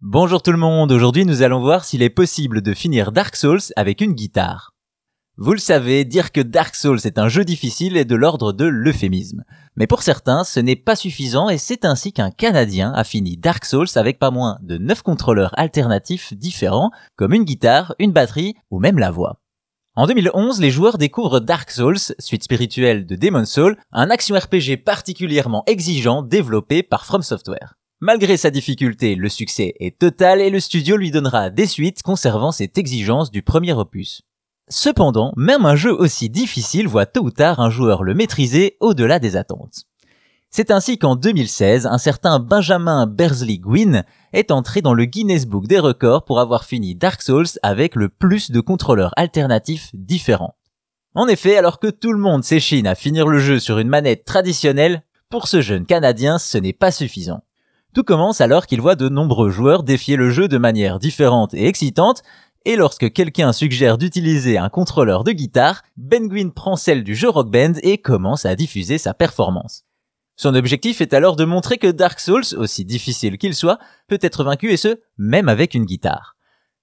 Bonjour tout le monde, aujourd'hui nous allons voir s'il est possible de finir Dark Souls avec une guitare. Vous le savez, dire que Dark Souls est un jeu difficile est de l'ordre de l'euphémisme. Mais pour certains, ce n'est pas suffisant et c'est ainsi qu'un Canadien a fini Dark Souls avec pas moins de 9 contrôleurs alternatifs différents, comme une guitare, une batterie ou même la voix. En 2011, les joueurs découvrent Dark Souls, suite spirituelle de Demon's Soul, un action RPG particulièrement exigeant développé par From Software. Malgré sa difficulté, le succès est total et le studio lui donnera des suites conservant cette exigence du premier opus. Cependant, même un jeu aussi difficile voit tôt ou tard un joueur le maîtriser au-delà des attentes. C'est ainsi qu'en 2016, un certain Benjamin Bersley Gwyn est entré dans le Guinness Book des records pour avoir fini Dark Souls avec le plus de contrôleurs alternatifs différents. En effet, alors que tout le monde s'échine à finir le jeu sur une manette traditionnelle, pour ce jeune Canadien, ce n'est pas suffisant. Tout commence alors qu'il voit de nombreux joueurs défier le jeu de manière différente et excitante, et lorsque quelqu'un suggère d'utiliser un contrôleur de guitare, Ben Gwyn prend celle du jeu Rock Band et commence à diffuser sa performance. Son objectif est alors de montrer que Dark Souls, aussi difficile qu'il soit, peut être vaincu et ce, même avec une guitare.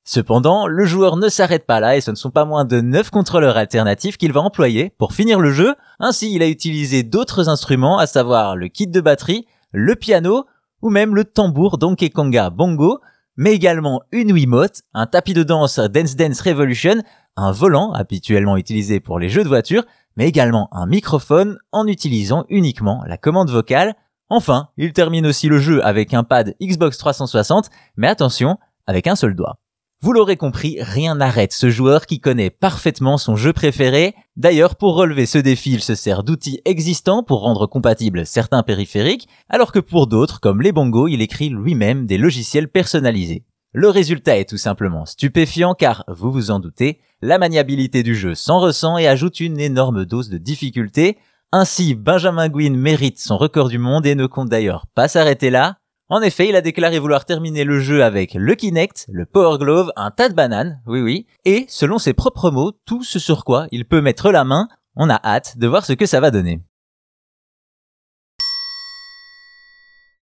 Cependant, le joueur ne s'arrête pas là et ce ne sont pas moins de 9 contrôleurs alternatifs qu'il va employer pour finir le jeu. Ainsi, il a utilisé d'autres instruments, à savoir le kit de batterie, le piano, ou même le tambour Donkey Konga Bongo, mais également une Wiimote, un tapis de danse Dance Dance Revolution, un volant habituellement utilisé pour les jeux de voiture, mais également un microphone en utilisant uniquement la commande vocale. Enfin, il termine aussi le jeu avec un pad Xbox 360, mais attention, avec un seul doigt. Vous l'aurez compris, rien n'arrête ce joueur qui connaît parfaitement son jeu préféré. D'ailleurs, pour relever ce défi, il se sert d'outils existants pour rendre compatibles certains périphériques, alors que pour d'autres, comme les bongos, il écrit lui-même des logiciels personnalisés. Le résultat est tout simplement stupéfiant car, vous vous en doutez, la maniabilité du jeu s'en ressent et ajoute une énorme dose de difficulté. Ainsi, Benjamin Gwyn mérite son record du monde et ne compte d'ailleurs pas s'arrêter là. En effet, il a déclaré vouloir terminer le jeu avec le Kinect, le Power Glove, un tas de bananes, oui oui, et selon ses propres mots, tout ce sur quoi il peut mettre la main. On a hâte de voir ce que ça va donner.